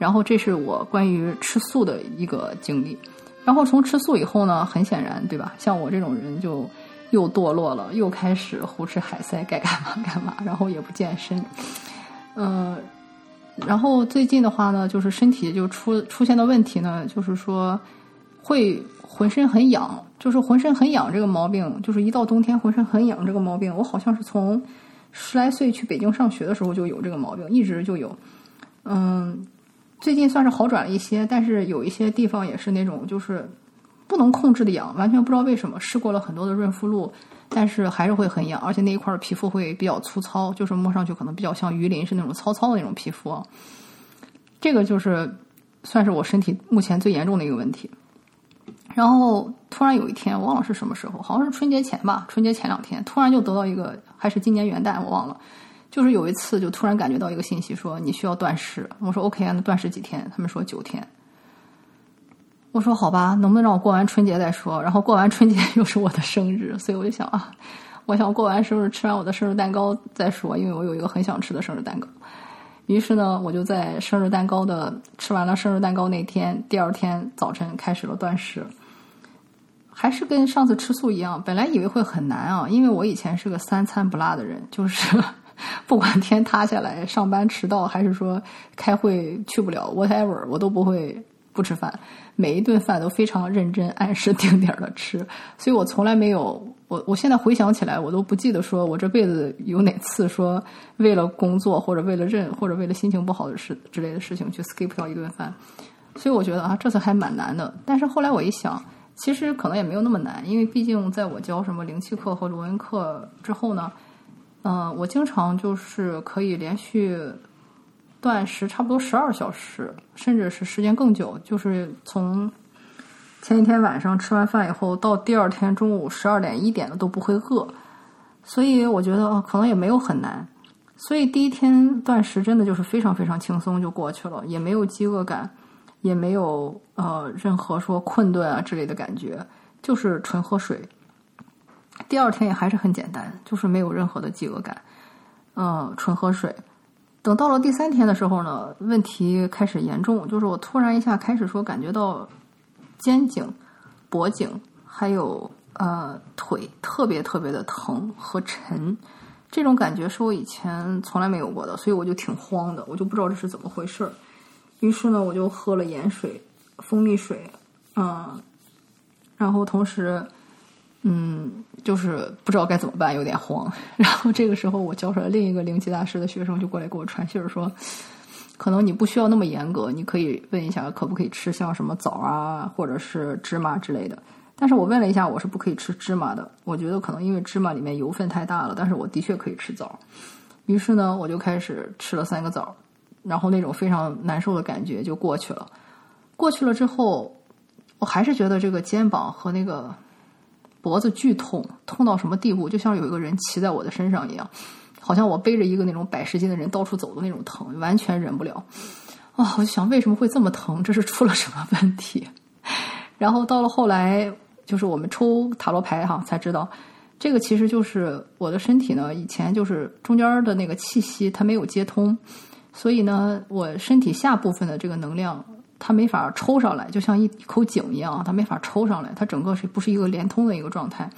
然后这是我关于吃素的一个经历。然后从吃素以后呢，很显然，对吧？像我这种人就又堕落了，又开始胡吃海塞，该干嘛干嘛，然后也不健身。嗯，然后最近的话呢，就是身体就出出现的问题呢，就是说会浑身很痒，就是浑身很痒这个毛病，就是一到冬天浑身很痒这个毛病，我好像是从十来岁去北京上学的时候就有这个毛病，一直就有。嗯。最近算是好转了一些，但是有一些地方也是那种就是不能控制的痒，完全不知道为什么。试过了很多的润肤露，但是还是会很痒，而且那一块皮肤会比较粗糙，就是摸上去可能比较像鱼鳞，是那种糙糙的那种皮肤。这个就是算是我身体目前最严重的一个问题。然后突然有一天，我忘了是什么时候，好像是春节前吧，春节前两天，突然就得到一个，还是今年元旦，我忘了。就是有一次，就突然感觉到一个信息，说你需要断食。我说 OK 啊，那断食几天？他们说九天。我说好吧，能不能让我过完春节再说？然后过完春节又是我的生日，所以我就想啊，我想过完生日吃完我的生日蛋糕再说，因为我有一个很想吃的生日蛋糕。于是呢，我就在生日蛋糕的吃完了生日蛋糕那天，第二天早晨开始了断食。还是跟上次吃素一样，本来以为会很难啊，因为我以前是个三餐不落的人，就是。不管天塌下来，上班迟到，还是说开会去不了，whatever，我都不会不吃饭。每一顿饭都非常认真、按时定点的吃，所以我从来没有。我我现在回想起来，我都不记得说我这辈子有哪次说为了工作或者为了认或者为了心情不好的事之类的事情去 skip 掉一顿饭。所以我觉得啊，这次还蛮难的。但是后来我一想，其实可能也没有那么难，因为毕竟在我教什么灵气课和罗文课之后呢。嗯，我经常就是可以连续断食差不多十二小时，甚至是时间更久，就是从前一天晚上吃完饭以后到第二天中午十二点一点的都不会饿，所以我觉得可能也没有很难。所以第一天断食真的就是非常非常轻松就过去了，也没有饥饿感，也没有呃任何说困顿啊之类的感觉，就是纯喝水。第二天也还是很简单，就是没有任何的饥饿感，嗯，纯喝水。等到了第三天的时候呢，问题开始严重，就是我突然一下开始说感觉到肩颈、脖颈还有呃腿特别特别的疼和沉，这种感觉是我以前从来没有过的，所以我就挺慌的，我就不知道这是怎么回事儿。于是呢，我就喝了盐水、蜂蜜水，嗯，然后同时。嗯，就是不知道该怎么办，有点慌。然后这个时候，我教出来另一个灵气大师的学生就过来给我传信儿说：“可能你不需要那么严格，你可以问一下可不可以吃像什么枣啊，或者是芝麻之类的。”但是我问了一下，我是不可以吃芝麻的。我觉得可能因为芝麻里面油分太大了，但是我的确可以吃枣。于是呢，我就开始吃了三个枣，然后那种非常难受的感觉就过去了。过去了之后，我还是觉得这个肩膀和那个。脖子剧痛，痛到什么地步？就像有一个人骑在我的身上一样，好像我背着一个那种百十斤的人到处走的那种疼，完全忍不了。啊，我就想为什么会这么疼？这是出了什么问题？然后到了后来，就是我们抽塔罗牌哈，才知道这个其实就是我的身体呢，以前就是中间的那个气息它没有接通，所以呢，我身体下部分的这个能量。它没法抽上来，就像一一口井一样，它没法抽上来，它整个是不是一个连通的一个状态？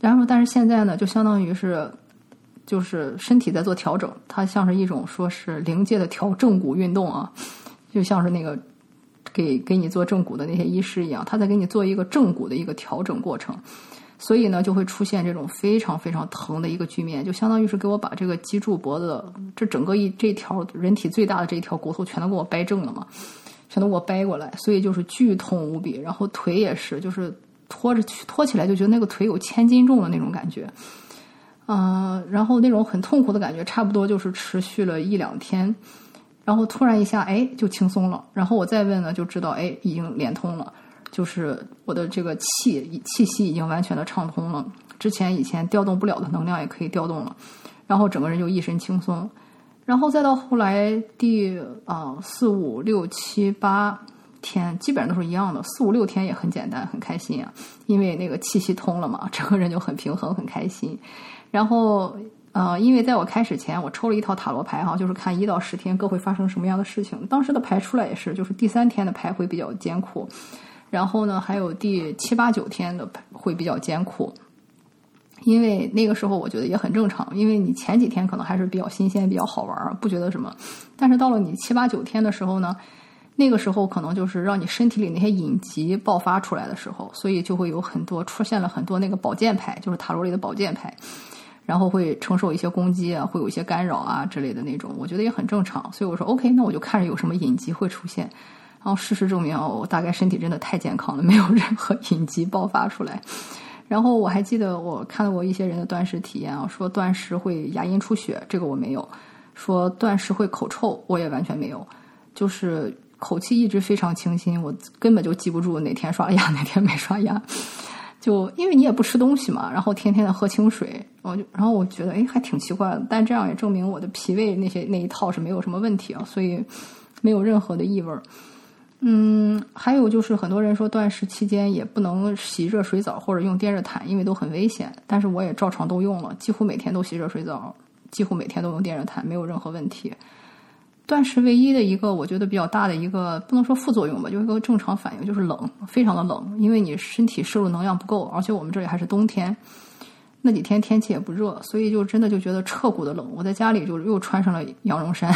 然后，但是现在呢，就相当于是，就是身体在做调整，它像是一种说是灵界的调正骨运动啊，就像是那个给给你做正骨的那些医师一样，他在给你做一个正骨的一个调整过程，所以呢，就会出现这种非常非常疼的一个局面，就相当于是给我把这个脊柱脖子这整个一这条人体最大的这一条骨头全都给我掰正了嘛。全都给我掰过来，所以就是剧痛无比。然后腿也是，就是拖着拖起来就觉得那个腿有千斤重的那种感觉，嗯，然后那种很痛苦的感觉，差不多就是持续了一两天，然后突然一下，哎，就轻松了。然后我再问呢，就知道，哎，已经连通了，就是我的这个气气息已经完全的畅通了，之前以前调动不了的能量也可以调动了，然后整个人就一身轻松。然后再到后来第啊四五六七八天，基本上都是一样的。四五六天也很简单，很开心啊，因为那个气息通了嘛，整个人就很平衡，很开心。然后呃，因为在我开始前，我抽了一套塔罗牌哈，就是看一到十天各会发生什么样的事情。当时的牌出来也是，就是第三天的牌会比较艰苦，然后呢，还有第七八九天的会比较艰苦。因为那个时候我觉得也很正常，因为你前几天可能还是比较新鲜、比较好玩，不觉得什么。但是到了你七八九天的时候呢，那个时候可能就是让你身体里那些隐疾爆发出来的时候，所以就会有很多出现了很多那个宝剑牌，就是塔罗里的宝剑牌，然后会承受一些攻击啊，会有一些干扰啊之类的那种，我觉得也很正常。所以我说 OK，那我就看着有什么隐疾会出现，然后事实证明，哦我大概身体真的太健康了，没有任何 隐疾爆发出来。然后我还记得我看到过一些人的断食体验啊，说断食会牙龈出血，这个我没有；说断食会口臭，我也完全没有。就是口气一直非常清新，我根本就记不住哪天刷牙，哪天没刷牙。就因为你也不吃东西嘛，然后天天的喝清水，我就然后我觉得哎还挺奇怪的，但这样也证明我的脾胃那些那一套是没有什么问题啊，所以没有任何的异味儿。嗯，还有就是很多人说断食期间也不能洗热水澡或者用电热毯，因为都很危险。但是我也照常都用了，几乎每天都洗热水澡，几乎每天都用电热毯，没有任何问题。断食唯一的一个我觉得比较大的一个不能说副作用吧，就是一个正常反应，就是冷，非常的冷，因为你身体摄入能量不够，而且我们这里还是冬天，那几天天气也不热，所以就真的就觉得彻骨的冷。我在家里就又穿上了羊绒衫，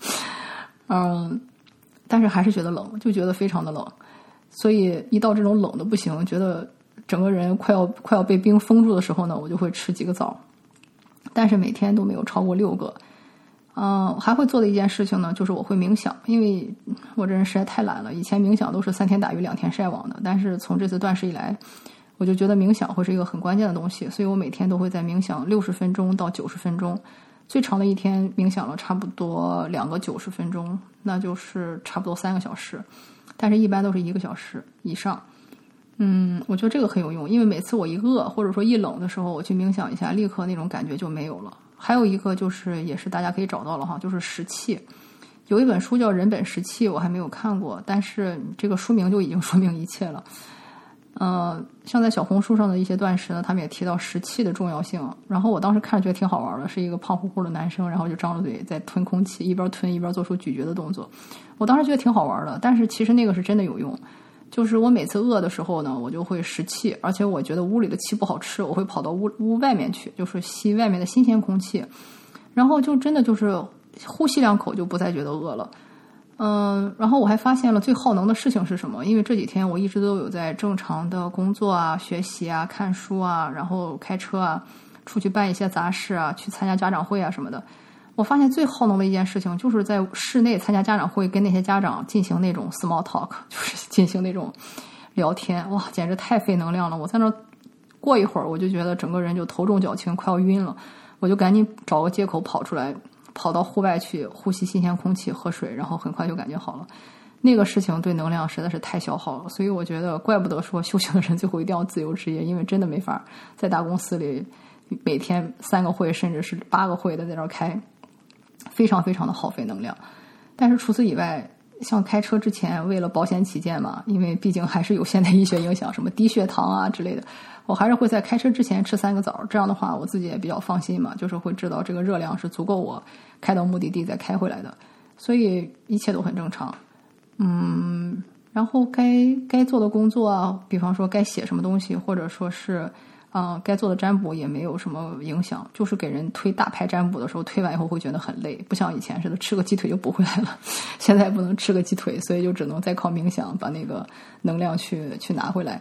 嗯。但是还是觉得冷，就觉得非常的冷，所以一到这种冷的不行，觉得整个人快要快要被冰封住的时候呢，我就会吃几个枣，但是每天都没有超过六个。嗯，还会做的一件事情呢，就是我会冥想，因为我这人实在太懒了。以前冥想都是三天打鱼两天晒网的，但是从这次断食以来，我就觉得冥想会是一个很关键的东西，所以我每天都会在冥想六十分钟到九十分钟。最长的一天冥想了差不多两个九十分钟，那就是差不多三个小时，但是一般都是一个小时以上。嗯，我觉得这个很有用，因为每次我一饿或者说一冷的时候，我去冥想一下，立刻那种感觉就没有了。还有一个就是，也是大家可以找到了哈，就是食气。有一本书叫《人本食气》，我还没有看过，但是这个书名就已经说明一切了。呃，像在小红书上的一些断食呢，他们也提到食气的重要性。然后我当时看着觉得挺好玩的，是一个胖乎乎的男生，然后就张着嘴在吞空气，一边吞一边做出咀嚼的动作。我当时觉得挺好玩的，但是其实那个是真的有用。就是我每次饿的时候呢，我就会食气，而且我觉得屋里的气不好吃，我会跑到屋屋外面去，就是吸外面的新鲜空气，然后就真的就是呼吸两口就不再觉得饿了。嗯，然后我还发现了最耗能的事情是什么？因为这几天我一直都有在正常的工作啊、学习啊、看书啊，然后开车啊，出去办一些杂事啊，去参加家长会啊什么的。我发现最耗能的一件事情，就是在室内参加家长会，跟那些家长进行那种 small talk，就是进行那种聊天。哇，简直太费能量了！我在那过一会儿，我就觉得整个人就头重脚轻，快要晕了，我就赶紧找个借口跑出来。跑到户外去呼吸新鲜空气、喝水，然后很快就感觉好了。那个事情对能量实在是太消耗了，所以我觉得怪不得说修行的人最后一定要自由职业，因为真的没法在大公司里每天三个会甚至是八个会的在那儿开，非常非常的耗费能量。但是除此以外，像开车之前为了保险起见嘛，因为毕竟还是有现代医学影响，什么低血糖啊之类的。我还是会在开车之前吃三个枣，这样的话我自己也比较放心嘛，就是会知道这个热量是足够我开到目的地再开回来的，所以一切都很正常。嗯，然后该该做的工作啊，比方说该写什么东西，或者说是啊该做的占卜也没有什么影响，就是给人推大牌占卜的时候，推完以后会觉得很累，不像以前似的吃个鸡腿就补回来了，现在不能吃个鸡腿，所以就只能再靠冥想把那个能量去去拿回来。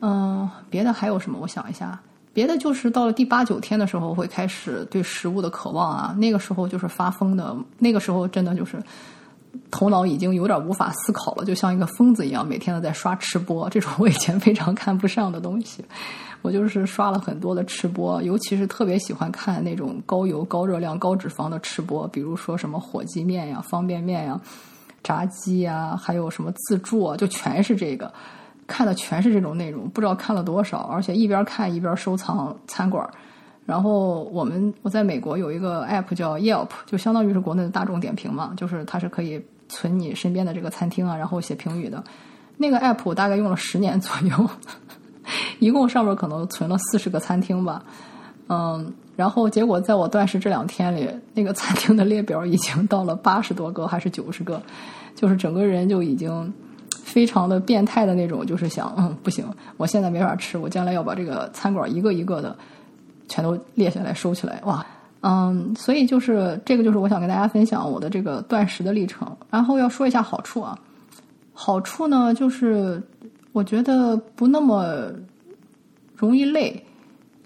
嗯，别的还有什么？我想一下，别的就是到了第八九天的时候，会开始对食物的渴望啊。那个时候就是发疯的，那个时候真的就是头脑已经有点无法思考了，就像一个疯子一样，每天都在刷吃播。这种我以前非常看不上的东西，我就是刷了很多的吃播，尤其是特别喜欢看那种高油、高热量、高脂肪的吃播，比如说什么火鸡面呀、方便面呀、炸鸡呀，还有什么自助啊，就全是这个。看的全是这种内容，不知道看了多少，而且一边看一边收藏餐馆。然后我们我在美国有一个 app 叫 Yelp，就相当于是国内的大众点评嘛，就是它是可以存你身边的这个餐厅啊，然后写评语的。那个 app 我大概用了十年左右，一共上面可能存了四十个餐厅吧。嗯，然后结果在我断食这两天里，那个餐厅的列表已经到了八十多个还是九十个，就是整个人就已经非常的变态的那种，就是想，嗯，不行，我现在没法吃，我将来要把这个餐馆一个一个的全都列下来收起来，哇，嗯，所以就是这个就是我想跟大家分享我的这个断食的历程。然后要说一下好处啊，好处呢就是我觉得不那么容易累。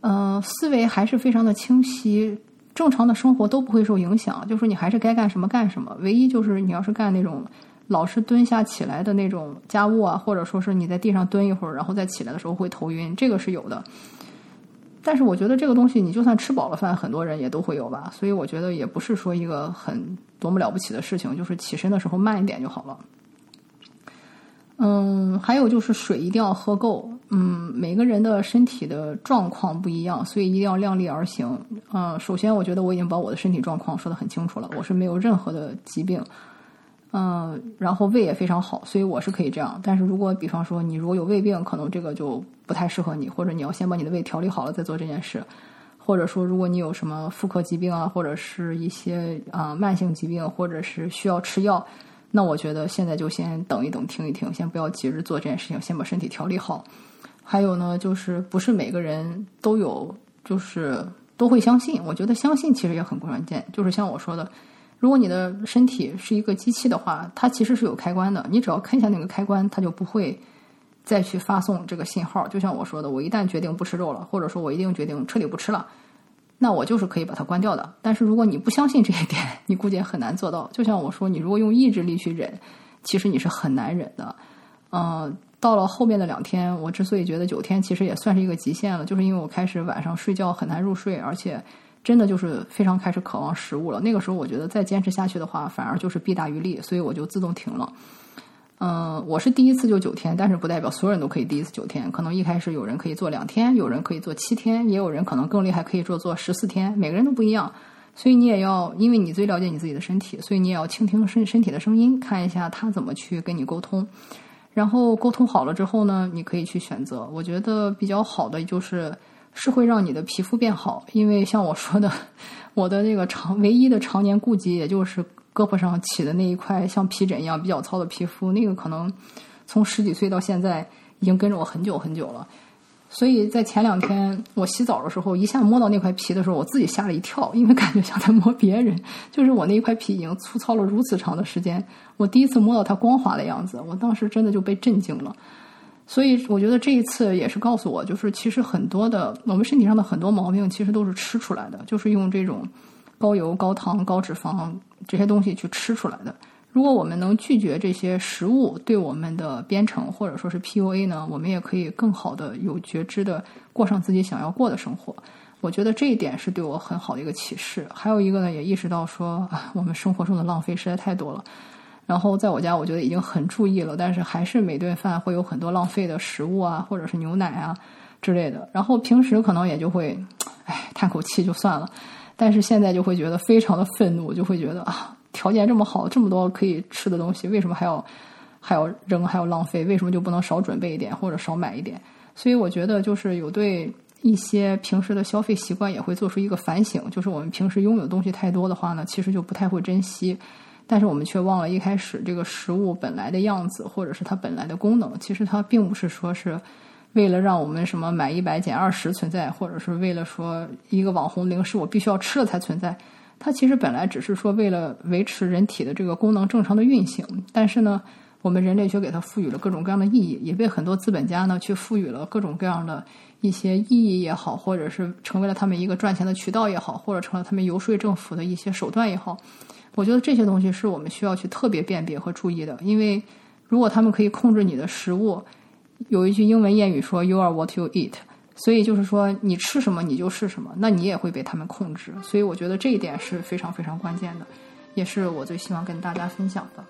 嗯，思维还是非常的清晰，正常的生活都不会受影响。就是你还是该干什么干什么，唯一就是你要是干那种老是蹲下起来的那种家务啊，或者说是你在地上蹲一会儿，然后再起来的时候会头晕，这个是有的。但是我觉得这个东西，你就算吃饱了饭，很多人也都会有吧。所以我觉得也不是说一个很多么了不起的事情，就是起身的时候慢一点就好了。嗯，还有就是水一定要喝够。嗯，每个人的身体的状况不一样，所以一定要量力而行。嗯，首先我觉得我已经把我的身体状况说的很清楚了，我是没有任何的疾病。嗯，然后胃也非常好，所以我是可以这样。但是如果比方说你如果有胃病，可能这个就不太适合你，或者你要先把你的胃调理好了再做这件事。或者说如果你有什么妇科疾病啊，或者是一些啊慢性疾病，或者是需要吃药。那我觉得现在就先等一等，停一停，先不要急着做这件事情，先把身体调理好。还有呢，就是不是每个人都有，就是都会相信。我觉得相信其实也很关键。就是像我说的，如果你的身体是一个机器的话，它其实是有开关的，你只要看一下那个开关，它就不会再去发送这个信号。就像我说的，我一旦决定不吃肉了，或者说我一定决定彻底不吃了。那我就是可以把它关掉的。但是如果你不相信这一点，你估计也很难做到。就像我说，你如果用意志力去忍，其实你是很难忍的。嗯，到了后面的两天，我之所以觉得九天其实也算是一个极限了，就是因为我开始晚上睡觉很难入睡，而且真的就是非常开始渴望食物了。那个时候我觉得再坚持下去的话，反而就是弊大于利，所以我就自动停了。嗯，我是第一次就九天，但是不代表所有人都可以第一次九天。可能一开始有人可以做两天，有人可以做七天，也有人可能更厉害，可以做做十四天。每个人都不一样，所以你也要，因为你最了解你自己的身体，所以你也要倾听身身体的声音，看一下他怎么去跟你沟通。然后沟通好了之后呢，你可以去选择。我觉得比较好的就是是会让你的皮肤变好，因为像我说的，我的那个常唯一的常年顾及，也就是。胳膊上起的那一块像皮疹一样比较糙的皮肤，那个可能从十几岁到现在已经跟着我很久很久了。所以在前两天我洗澡的时候，一下摸到那块皮的时候，我自己吓了一跳，因为感觉像在摸别人。就是我那一块皮已经粗糙了如此长的时间，我第一次摸到它光滑的样子，我当时真的就被震惊了。所以我觉得这一次也是告诉我，就是其实很多的我们身体上的很多毛病，其实都是吃出来的，就是用这种。高油、高糖、高脂肪这些东西去吃出来的。如果我们能拒绝这些食物对我们的编程或者说是 PUA 呢，我们也可以更好的有觉知的过上自己想要过的生活。我觉得这一点是对我很好的一个启示。还有一个呢，也意识到说啊，我们生活中的浪费实在太多了。然后在我家，我觉得已经很注意了，但是还是每顿饭会有很多浪费的食物啊，或者是牛奶啊之类的。然后平时可能也就会，唉，叹口气就算了。但是现在就会觉得非常的愤怒，就会觉得啊，条件这么好，这么多可以吃的东西，为什么还要还要扔，还要浪费？为什么就不能少准备一点，或者少买一点？所以我觉得，就是有对一些平时的消费习惯也会做出一个反省，就是我们平时拥有东西太多的话呢，其实就不太会珍惜，但是我们却忘了一开始这个食物本来的样子，或者是它本来的功能，其实它并不是说是。为了让我们什么买一百减二十存在，或者是为了说一个网红零食我必须要吃了才存在，它其实本来只是说为了维持人体的这个功能正常的运行。但是呢，我们人类却给它赋予了各种各样的意义，也被很多资本家呢去赋予了各种各样的一些意义也好，或者是成为了他们一个赚钱的渠道也好，或者成了他们游说政府的一些手段也好。我觉得这些东西是我们需要去特别辨别和注意的，因为如果他们可以控制你的食物。有一句英文谚语说 “You are what you eat”，所以就是说你吃什么你就是什么，那你也会被他们控制。所以我觉得这一点是非常非常关键的，也是我最希望跟大家分享的。